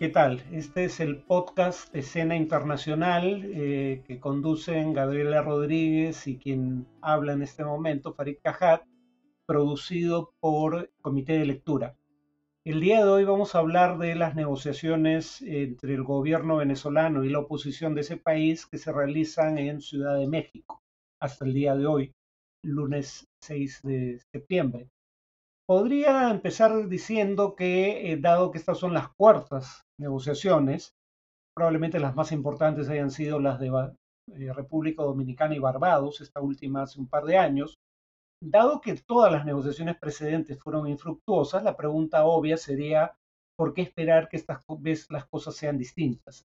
¿Qué tal? Este es el podcast de Escena Internacional eh, que conducen Gabriela Rodríguez y quien habla en este momento, Farid Cajat, producido por Comité de Lectura. El día de hoy vamos a hablar de las negociaciones entre el gobierno venezolano y la oposición de ese país que se realizan en Ciudad de México hasta el día de hoy, lunes 6 de septiembre. Podría empezar diciendo que, eh, dado que estas son las cuartas negociaciones, probablemente las más importantes hayan sido las de eh, República Dominicana y Barbados, esta última hace un par de años, dado que todas las negociaciones precedentes fueron infructuosas, la pregunta obvia sería, ¿por qué esperar que estas veces las cosas sean distintas?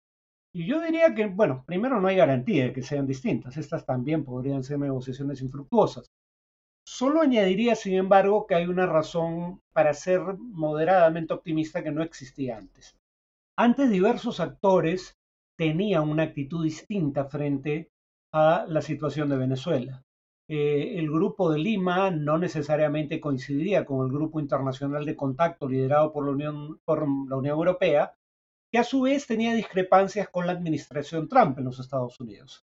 Y yo diría que, bueno, primero no hay garantía de que sean distintas, estas también podrían ser negociaciones infructuosas. Solo añadiría, sin embargo, que hay una razón para ser moderadamente optimista que no existía antes. Antes diversos actores tenían una actitud distinta frente a la situación de Venezuela. Eh, el grupo de Lima no necesariamente coincidía con el grupo internacional de contacto liderado por la, Unión, por la Unión Europea, que a su vez tenía discrepancias con la administración Trump en los Estados Unidos.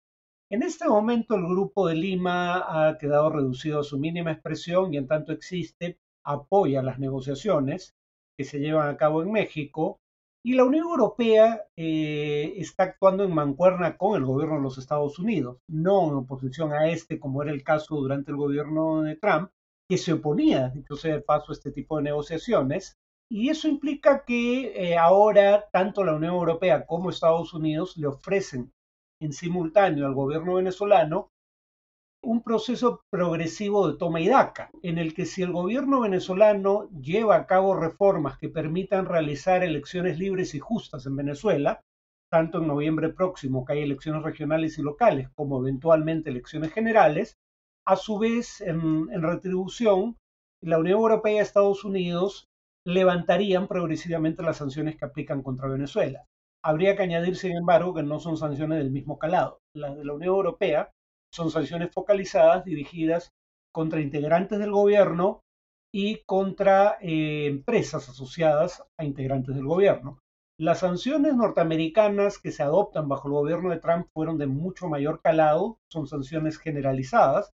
En este momento el Grupo de Lima ha quedado reducido a su mínima expresión y en tanto existe, apoya las negociaciones que se llevan a cabo en México y la Unión Europea eh, está actuando en mancuerna con el gobierno de los Estados Unidos, no en oposición a este como era el caso durante el gobierno de Trump, que se oponía, incluso de paso, a este tipo de negociaciones. Y eso implica que eh, ahora tanto la Unión Europea como Estados Unidos le ofrecen en simultáneo al gobierno venezolano un proceso progresivo de toma y daca, en el que si el gobierno venezolano lleva a cabo reformas que permitan realizar elecciones libres y justas en Venezuela, tanto en noviembre próximo que hay elecciones regionales y locales como eventualmente elecciones generales, a su vez, en, retribución, la Unión Europea y Estados Unidos levantarían progresivamente las sanciones que aplican contra Venezuela. Habría que añadir, sin embargo, que no son sanciones del mismo calado. Las de la Unión Europea son sanciones focalizadas dirigidas contra integrantes del gobierno y contra eh, empresas asociadas a integrantes del gobierno. Las sanciones norteamericanas que se adoptan bajo el gobierno de Trump fueron de mucho mayor calado, son sanciones generalizadas,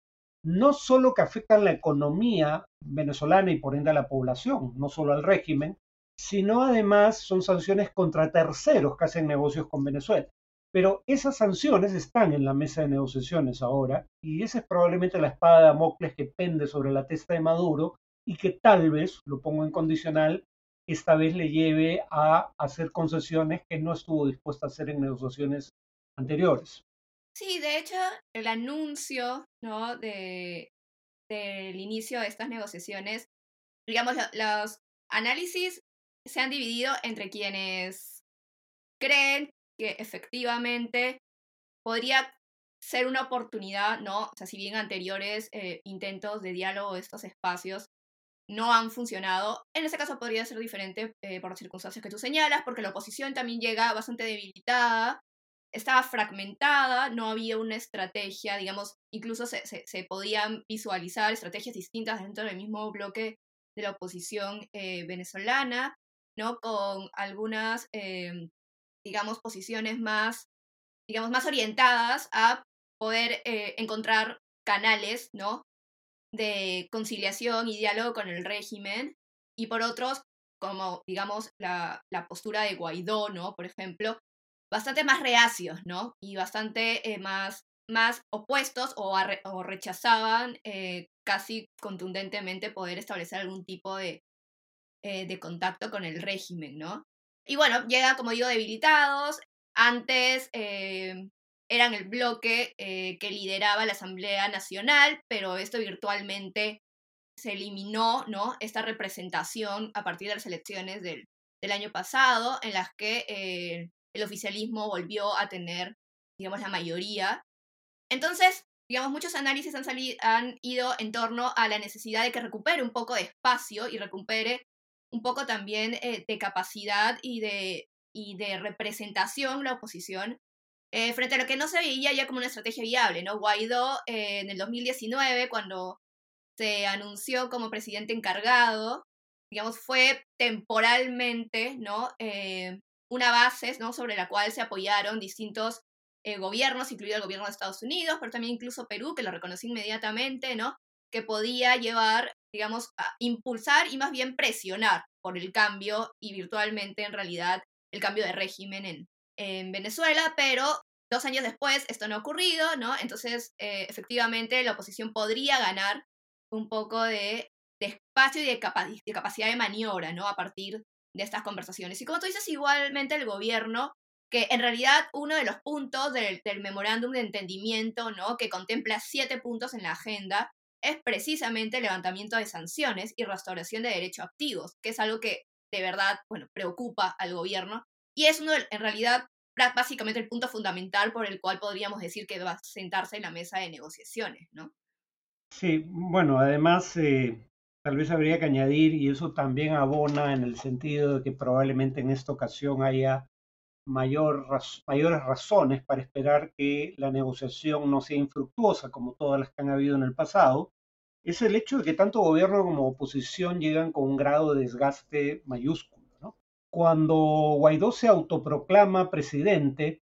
no solo que afectan la economía venezolana y por ende a la población, no solo al régimen, sino además son sanciones contra terceros que hacen negocios con Venezuela. Pero esas sanciones están en la mesa de negociaciones ahora y esa es probablemente la espada de Damocles que pende sobre la testa de Maduro y que tal vez, lo pongo en condicional, esta vez le lleve a hacer concesiones que no estuvo dispuesta a hacer en negociaciones anteriores. Sí, de hecho, el anuncio ¿no? de, del inicio de estas negociaciones, digamos, los análisis se han dividido entre quienes creen que efectivamente podría ser una oportunidad, ¿no? O sea, si bien anteriores eh, intentos de diálogo de estos espacios no han funcionado, en ese caso podría ser diferente eh, por las circunstancias que tú señalas, porque la oposición también llega bastante debilitada, estaba fragmentada, no había una estrategia, digamos, incluso se, se, podían visualizar estrategias distintas dentro del mismo bloque de la oposición eh, venezolana. ¿No? Con algunas, em, digamos, posiciones más, digamos, más orientadas a poder eh, encontrar canales, ¿no? De conciliación y diálogo con el régimen. Y por otros, como, digamos, la, postura de Guaidó, ¿no? Por ejemplo, bastante más reacios, ¿no? Y bastante eh, más, más opuestos o, o rechazaban eh, casi contundentemente poder establecer algún tipo de, eh, de contacto con el régimen, ¿no? Y bueno, llega, como digo, debilitados. Antes eh, eran el bloque eh, que lideraba la Asamblea Nacional, pero esto virtualmente se eliminó, ¿no? Esta representación a partir de las elecciones del, del año pasado, en las que el oficialismo volvió a tener, digamos, la mayoría. Entonces, digamos, muchos análisis han, han ido en torno a la necesidad de que recupere un poco de espacio y recupere un poco también eh, de capacidad y de, y de representación la oposición eh, frente a lo que no se veía ya como una estrategia viable, ¿no? Guaidó eh, en el 2019, cuando se anunció como presidente encargado, digamos, fue temporalmente, ¿no? una base ¿no? sobre la cual se apoyaron distintos eh, gobiernos, incluido el gobierno de Estados Unidos, pero también incluso Perú, que lo reconoció inmediatamente, ¿no? que podía llevar, digamos, impulsar y más bien presionar por el cambio y virtualmente en realidad el cambio de régimen en, en Venezuela, pero dos años después esto no ha ocurrido, ¿no? Entonces, eh, efectivamente, la oposición podría ganar un poco de, espacio y de, de capacidad de maniobra, ¿no? A partir de estas conversaciones. Y como tú dices, igualmente el gobierno que en realidad uno de los puntos del, memorándum de entendimiento, ¿no? que contempla siete puntos en la agenda, es precisamente el levantamiento de sanciones y restauración de derechos activos, que es algo que de verdad, bueno, preocupa al gobierno y es uno, en realidad, básicamente el punto fundamental por el cual podríamos decir que va a sentarse en la mesa de negociaciones, ¿no? Sí, bueno, además eh, tal vez habría que añadir, y eso también abona en el sentido de que probablemente en esta ocasión haya mayor, mayores razones para esperar que la negociación no sea infructuosa como todas las que han habido en el pasado, es el hecho de que tanto gobierno como oposición llegan con un grado de desgaste mayúsculo. Cuando Guaidó se autoproclama presidente,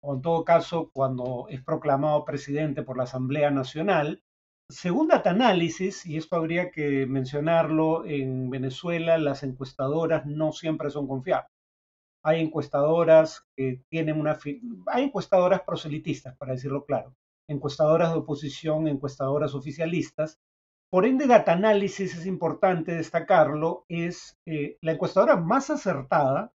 o en todo caso cuando es proclamado presidente por la Asamblea Nacional, según Data-Análisis, y esto habría que mencionarlo, en Venezuela las encuestadoras no siempre son confiables hay encuestadoras que tienen una... Hay encuestadoras proselitistas, para decirlo claro, encuestadoras de oposición, encuestadoras oficialistas. Por ende, Data Análisis es importante destacarlo, es eh, la encuestadora más acertada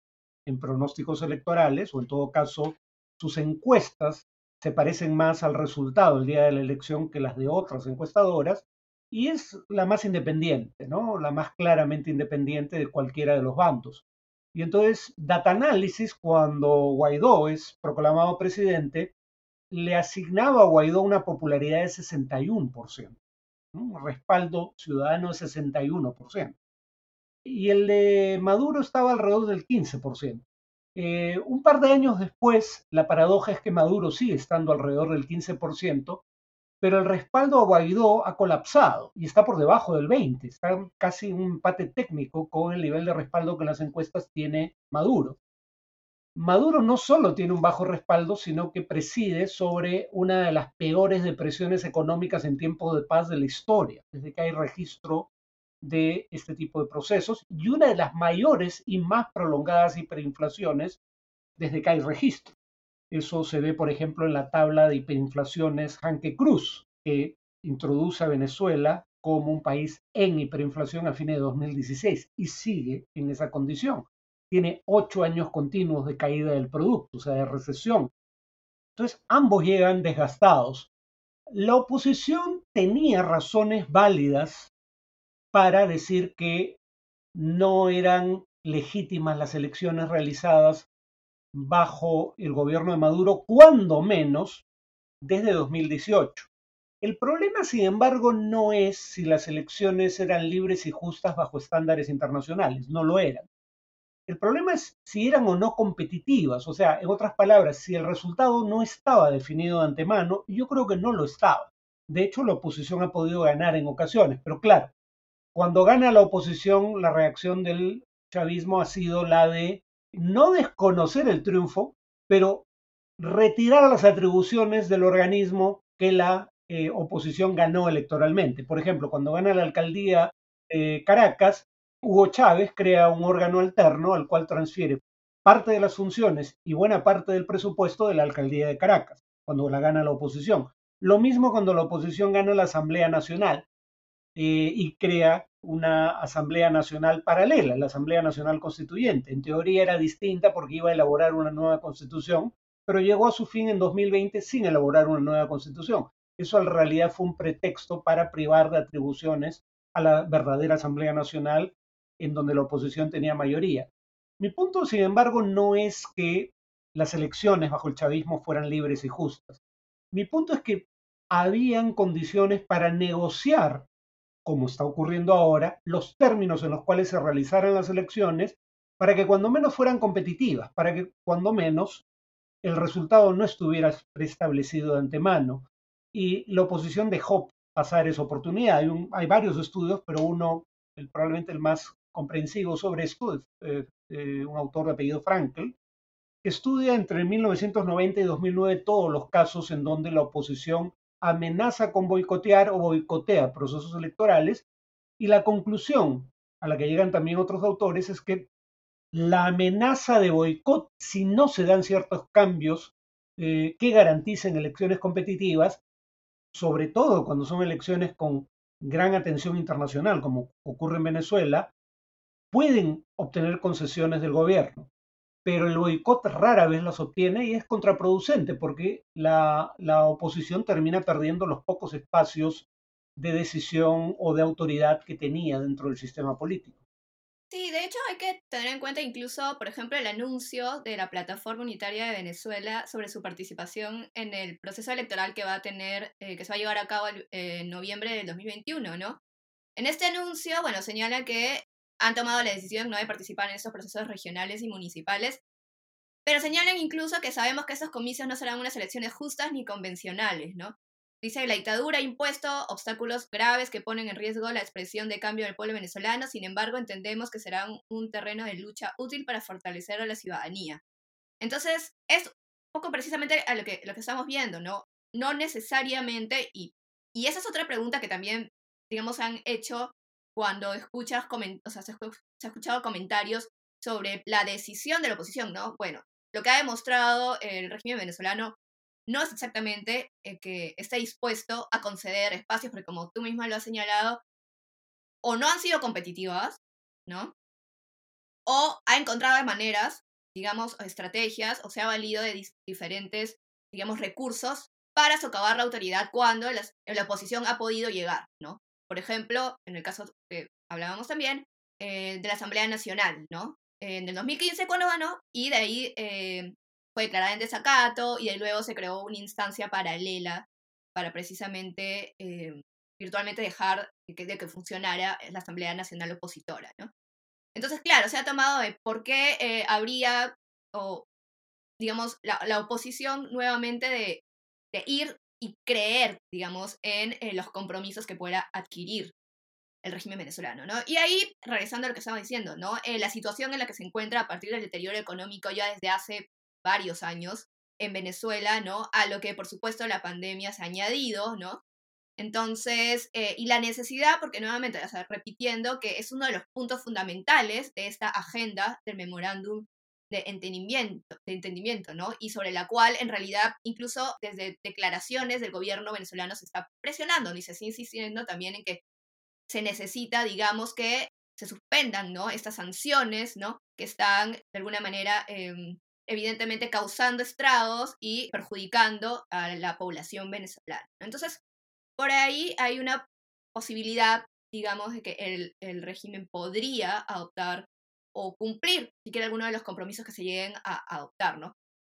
en pronósticos electorales, o en todo caso, sus encuestas se parecen más al resultado el día de la elección que las de otras encuestadoras, y es la más independiente, ¿no? La más claramente independiente de cualquiera de los bandos. Y entonces, Data Analysis, cuando Guaidó es proclamado presidente, le asignaba a Guaidó una popularidad de 61%, un respaldo ciudadano de 61%. Y el de Maduro estaba alrededor del 15%. Eh, un par de años después, la paradoja es que Maduro sigue estando alrededor del 15%, pero el respaldo a Guaidó ha colapsado y está por debajo del 20, está casi un empate técnico con el nivel de respaldo que las encuestas tiene Maduro. Maduro no solo tiene un bajo respaldo, sino que preside sobre una de las peores depresiones económicas en tiempos de paz de la historia, desde que hay registro de este tipo de procesos, y una de las mayores y más prolongadas hiperinflaciones desde que hay registro. Eso se ve, por ejemplo, en la tabla de hiperinflaciones Hanke Cruz, que introduce a Venezuela como un país en hiperinflación a fines de 2016 y sigue en esa condición. Tiene ocho años continuos de caída del producto, o sea, de recesión. Entonces, ambos llegan desgastados. La oposición tenía razones válidas para decir que no eran legítimas las elecciones realizadas bajo el gobierno de Maduro, cuando menos desde 2018. El problema, sin embargo, no es si las elecciones eran libres y justas bajo estándares internacionales, no lo eran. El problema es si eran o no competitivas, o sea, en otras palabras, si el resultado no estaba definido de antemano, yo creo que no lo estaba. De hecho, la oposición ha podido ganar en ocasiones, pero claro, cuando gana la oposición, la reacción del chavismo ha sido la de no desconocer el triunfo, pero retirar las atribuciones del organismo que la eh, oposición ganó electoralmente. Por ejemplo, cuando gana la alcaldía de Caracas, Hugo Chávez crea un órgano alterno al cual transfiere parte de las funciones y buena parte del presupuesto de la alcaldía de Caracas, cuando la gana la oposición. Lo mismo cuando la oposición gana la Asamblea Nacional eh, y crea una Asamblea Nacional paralela, la Asamblea Nacional Constituyente. En teoría era distinta porque iba a elaborar una nueva constitución, pero llegó a su fin en 2020 sin elaborar una nueva constitución. Eso en realidad fue un pretexto para privar de atribuciones a la verdadera Asamblea Nacional en donde la oposición tenía mayoría. Mi punto, sin embargo, no es que las elecciones bajo el chavismo fueran libres y justas. Mi punto es que habían condiciones para negociar como está ocurriendo ahora, los términos en los cuales se realizaran las elecciones para que cuando menos fueran competitivas, para que cuando menos el resultado no estuviera preestablecido de antemano. Y la oposición dejó pasar esa oportunidad. Hay, varios estudios, pero uno, probablemente el más comprensivo sobre esto, eh, un autor de apellido Frankel, que estudia entre 1990 y 2009 todos los casos en donde la oposición amenaza con boicotear o boicotea procesos electorales y la conclusión a la que llegan también otros autores es que la amenaza de boicot, si no se dan ciertos cambios eh, que garanticen elecciones competitivas, sobre todo cuando son elecciones con gran atención internacional, como ocurre en Venezuela, pueden obtener concesiones del gobierno. Pero el boicot rara vez las obtiene y es contraproducente porque la, oposición termina perdiendo los pocos espacios de decisión o de autoridad que tenía dentro del sistema político. Sí, de hecho hay que tener en cuenta incluso, por ejemplo, el anuncio de la Plataforma Unitaria de Venezuela sobre su participación en el proceso electoral que va a tener, eh, que se va a llevar a cabo en noviembre del 2021, ¿no? En este anuncio, bueno, señala que han tomado la decisión no de participar en esos procesos regionales y municipales, pero señalan incluso que sabemos que esos comicios no serán unas elecciones justas ni convencionales, ¿no? Dice que la dictadura ha impuesto obstáculos graves que ponen en riesgo la expresión de cambio del pueblo venezolano, sin embargo entendemos que será un, terreno de lucha útil para fortalecer a la ciudadanía. Entonces, es un poco precisamente a lo que, lo que estamos viendo, ¿no? No necesariamente, y, y esa es otra pregunta que también, digamos, han hecho cuando escuchas, o sea, se, ha escuchado comentarios sobre la decisión de la oposición, ¿no? Bueno, lo que ha demostrado el régimen venezolano no es exactamente eh, que esté dispuesto a conceder espacios, porque como tú misma lo has señalado, o no han sido competitivas, ¿no? O ha encontrado maneras, digamos, estrategias, o se ha valido de diferentes, digamos, recursos para socavar la autoridad cuando la, la, oposición ha podido llegar, ¿no? Por ejemplo, en el caso que hablábamos también, eh, de la Asamblea Nacional, ¿no? En el 2015 cuando ganó, y de ahí eh, fue declarada en desacato y de luego se creó una instancia paralela para precisamente eh, virtualmente dejar de que, funcionara la Asamblea Nacional Opositora. ¿no? Entonces, claro, se ha tomado de por qué habría, o digamos, la, la oposición nuevamente de, de, ir y creer, digamos, en eh, los compromisos que pueda adquirir el régimen venezolano, ¿no? Y ahí, regresando a lo que estaba diciendo, ¿no? la situación en la que se encuentra a partir del deterioro económico ya desde hace varios años en Venezuela, ¿no? A lo que por supuesto la pandemia se ha añadido, ¿no? Entonces, eh, y la necesidad, porque nuevamente, o repitiendo que es uno de los puntos fundamentales de esta agenda del memorándum de entendimiento, de entendimiento, ¿no? Y sobre la cual, en realidad, incluso desde declaraciones del gobierno venezolano se está presionando, se está insistiendo también en que se necesita, digamos, que se suspendan, ¿no? Estas sanciones, ¿no? Que están, de alguna manera, eh, evidentemente causando estragos y perjudicando a la población venezolana. Entonces, por ahí hay una posibilidad, digamos, de que el, el régimen podría adoptar o cumplir siquiera alguno de los compromisos que se lleguen a, adoptar, ¿no?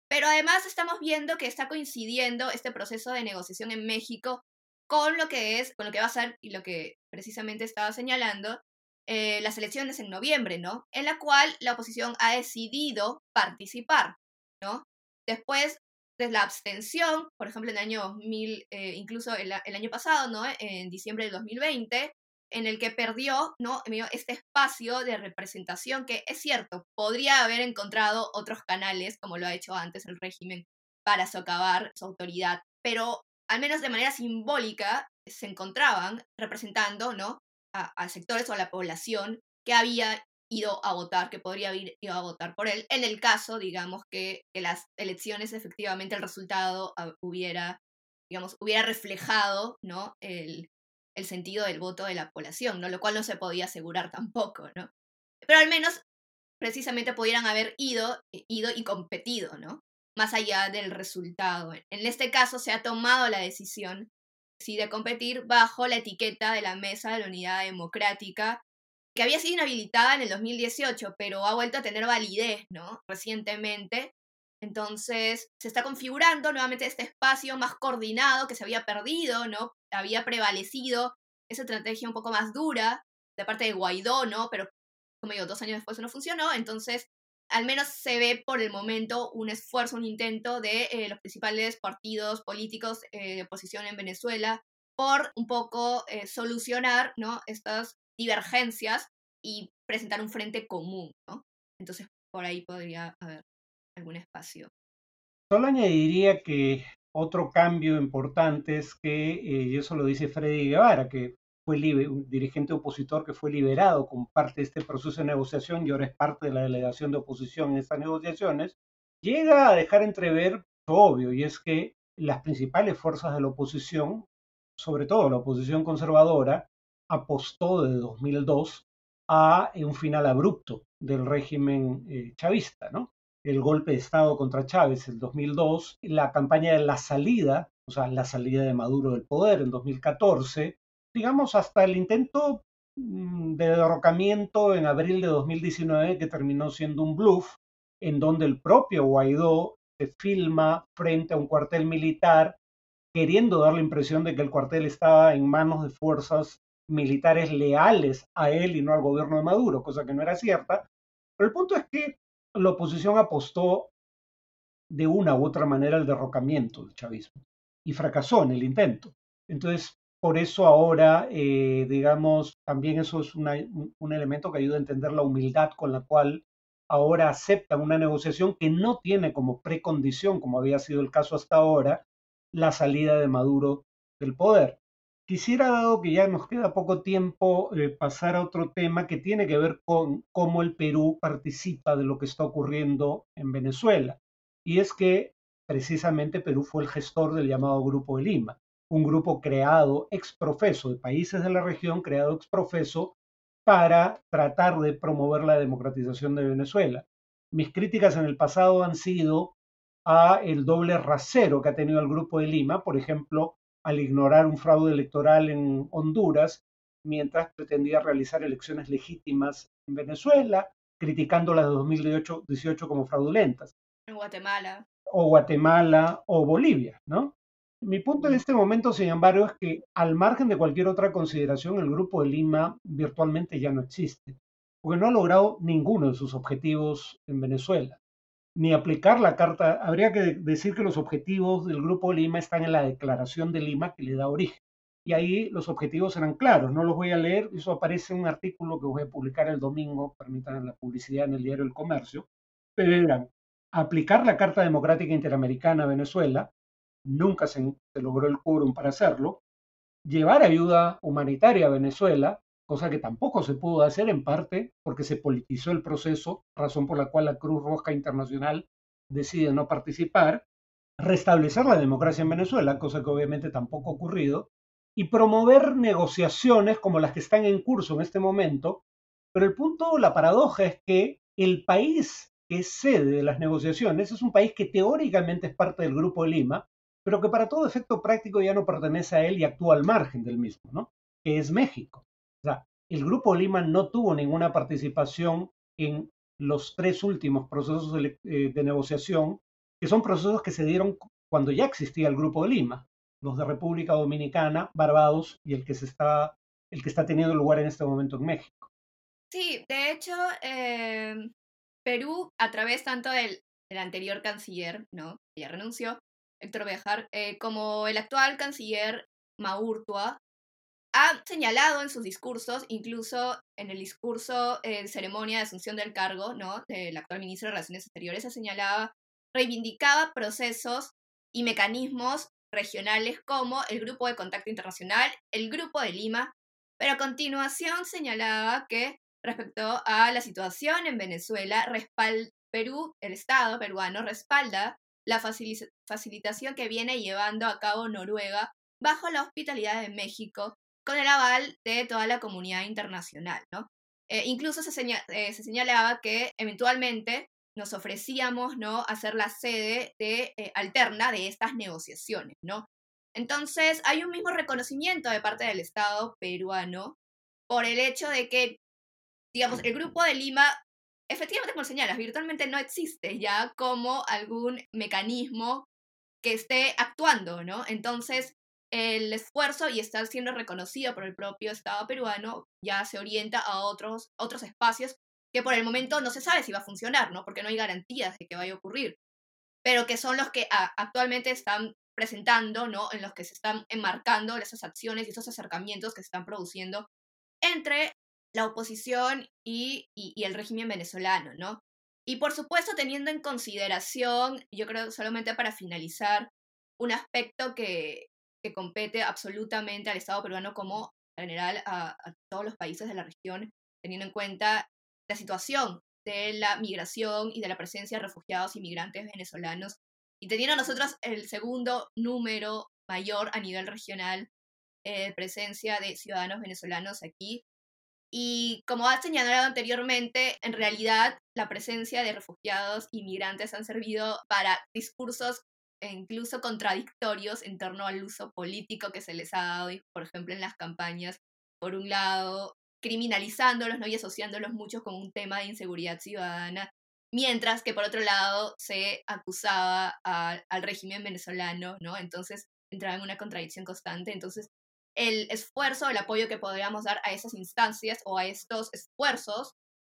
Pero además estamos viendo que está coincidiendo este proceso de negociación en México con lo que es, con lo que va a ser y lo que precisamente estaba señalando, eh, las elecciones en noviembre, ¿no? En la cual la oposición ha decidido participar, ¿no? Después de la abstención, por ejemplo, en el año 2000, eh, incluso el, año pasado, ¿no? En diciembre de 2020, en el que perdió, ¿no? Este espacio de representación que es cierto, podría haber encontrado otros canales, como lo ha hecho antes el régimen, para socavar su autoridad, pero al menos de manera simbólica se encontraban representando, ¿no? a, sectores o a la población que había ido a votar, que podría haber ido a votar por él, en el caso, digamos, que, que las elecciones efectivamente el resultado ah, hubiera, digamos, hubiera reflejado, ¿no? El, el sentido del voto de la población, ¿no? Lo cual no se podía asegurar tampoco, ¿no? Pero al menos precisamente pudieran haber ido, ido y competido, ¿no? Más allá del resultado. En este caso se ha tomado la decisión de competir bajo la etiqueta de la Mesa de la Unidad Democrática, que había sido inhabilitada en el 2018, pero ha vuelto a tener validez, ¿no? Recientemente. Entonces, se está configurando nuevamente este espacio más coordinado que se había perdido, ¿no? Había prevalecido esa estrategia un poco más dura de parte de Guaidó, ¿no? Pero, como digo, dos años después no funcionó, entonces al menos se ve por el momento un esfuerzo, un intento de eh, los principales partidos políticos eh, de oposición en Venezuela por un poco eh, solucionar estas divergencias y presentar un frente común. ¿no? Entonces, por ahí podría haber algún espacio. Solo añadiría que otro cambio importante es que, eh, y eso lo dice Freddy Guevara, que fue un dirigente opositor que fue liberado como parte de este proceso de negociación y ahora es parte de la delegación de oposición en estas negociaciones, llega a dejar entrever obvio, y es que las principales fuerzas de la oposición, sobre todo la oposición conservadora, apostó desde 2002 a un final abrupto del régimen eh, chavista, ¿no? El golpe de Estado contra Chávez en 2002, la campaña de la salida, o sea, la salida de Maduro del poder en 2014, digamos hasta el intento mm, de derrocamiento en abril de 2019 que terminó siendo un bluff, en donde el propio Guaidó se filma frente a un cuartel militar queriendo dar la impresión de que el cuartel estaba en manos de fuerzas militares leales a él y no al gobierno de Maduro, cosa que no era cierta. Pero el punto es que la oposición apostó de una u otra manera al derrocamiento del chavismo y fracasó en el intento. Entonces, por eso ahora, eh, digamos, también eso es un elemento que ayuda a entender la humildad con la cual ahora aceptan una negociación que no tiene como precondición, como había sido el caso hasta ahora, la salida de Maduro del poder. Quisiera, dado que ya nos queda poco tiempo, eh, pasar a otro tema que tiene que ver con cómo el Perú participa de lo que está ocurriendo en Venezuela. Y es que precisamente Perú fue el gestor del llamado Grupo de Lima, un grupo creado ex profeso de países de la región, creado ex profeso para tratar de promover la democratización de Venezuela. Mis críticas en el pasado han sido a el doble rasero que ha tenido el Grupo de Lima, por ejemplo, al ignorar un fraude electoral en Honduras, mientras pretendía realizar elecciones legítimas en Venezuela, criticando las de 2018 como fraudulentas. En Guatemala. O Guatemala o Bolivia, ¿no? Mi punto en este momento, sin embargo, es que al margen de cualquier otra consideración, el Grupo de Lima virtualmente ya no existe, porque no ha logrado ninguno de sus objetivos en Venezuela. Ni aplicar la carta, habría que decir que los objetivos del Grupo Lima están en la Declaración de Lima que le da origen. Y ahí los objetivos eran claros, no los voy a leer, eso aparece en un artículo que voy a publicar el domingo, permitan la publicidad en el diario El Comercio, pero eran aplicar la Carta Democrática Interamericana a Venezuela, nunca se, logró el quórum para hacerlo, llevar ayuda humanitaria a Venezuela, cosa que tampoco se pudo hacer en parte porque se politizó el proceso, razón por la cual la Cruz Roja Internacional decide no participar, restablecer la democracia en Venezuela, cosa que obviamente tampoco ha ocurrido, y promover negociaciones como las que están en curso en este momento. Pero el punto, la paradoja es que el país que es sede de las negociaciones es un país que teóricamente es parte del Grupo de Lima, pero que para todo efecto práctico ya no pertenece a él y actúa al margen del mismo, ¿no? Que es México. Sea, el Grupo Lima no tuvo ninguna participación en los tres últimos procesos de, eh, negociación, que son procesos que se dieron cuando ya existía el Grupo de Lima, los de República Dominicana, Barbados y el que se está, el que está teniendo lugar en este momento en México. Sí, de hecho, eh, Perú, a través tanto del, anterior canciller, ¿no? Ya renunció, Héctor Bejar, eh, como el actual canciller Maurtua, ha señalado en sus discursos, incluso en el discurso en ceremonia de asunción del cargo, ¿no? Del actual ministro de Relaciones Exteriores, ha señalaba, reivindicaba procesos y mecanismos regionales como el Grupo de Contacto Internacional, el Grupo de Lima, pero a continuación señalaba que respecto a la situación en Venezuela, Perú, el Estado peruano, respalda la facilitación que viene llevando a cabo Noruega bajo la hospitalidad de México con el aval de toda la comunidad internacional. ¿no? Eh, incluso se, eh, se, señalaba que eventualmente nos ofrecíamos ¿no? hacer la sede de, eh, alterna de estas negociaciones. ¿no? Entonces hay un mismo reconocimiento de parte del Estado peruano por el hecho de que, digamos, el Grupo de Lima efectivamente, como señalas, virtualmente no existe ya como algún mecanismo que esté actuando, ¿no? Entonces, el esfuerzo y estar siendo reconocido por el propio Estado peruano ya se orienta a otros, otros espacios que por el momento no se sabe si va a funcionar, ¿no? Porque no hay garantías de que vaya a ocurrir, pero que son los que actualmente están presentando, ¿no? En los que se están enmarcando esas acciones y esos acercamientos que se están produciendo entre la oposición y, y, el régimen venezolano, ¿no? Y por supuesto, teniendo en consideración, yo creo solamente para finalizar, un aspecto que, que compete absolutamente al Estado peruano como general a, a todos los países de la región, teniendo en cuenta la situación de la migración y de la presencia de refugiados y migrantes venezolanos, y teniendo nosotros el segundo número mayor a nivel regional eh, presencia de ciudadanos venezolanos aquí. Y como ha señalado anteriormente, en realidad la presencia de refugiados y migrantes han servido para discursos e incluso contradictorios en torno al uso político que se les ha dado, por ejemplo, en las campañas, por un lado, criminalizándolos ¿no? y asociándolos mucho con un tema de inseguridad ciudadana, mientras que por otro lado se acusaba al régimen venezolano, ¿no? Entonces entraba en una contradicción constante. Entonces, el esfuerzo, el apoyo que podríamos dar a esas instancias o a estos esfuerzos,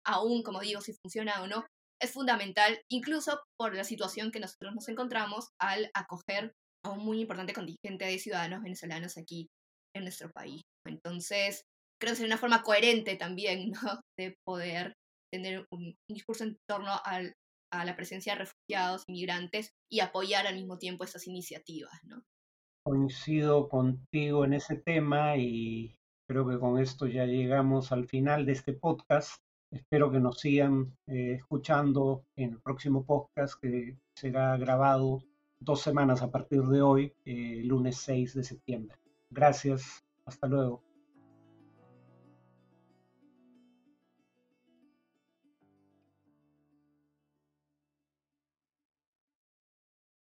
aún como digo, si funciona o no, es fundamental, incluso por la situación que nosotros nos encontramos al acoger a un muy importante contingente de ciudadanos venezolanos aquí en nuestro país. Entonces, creo que sería una forma coherente también ¿no? de poder tener un, discurso en torno al, a la presencia de refugiados, inmigrantes y apoyar al mismo tiempo estas iniciativas. ¿no? Coincido contigo en ese tema y creo que con esto ya llegamos al final de este podcast. Espero que nos sigan eh, escuchando en el próximo podcast que será grabado dos semanas a partir de hoy, eh, lunes 6 de septiembre. Gracias, hasta luego.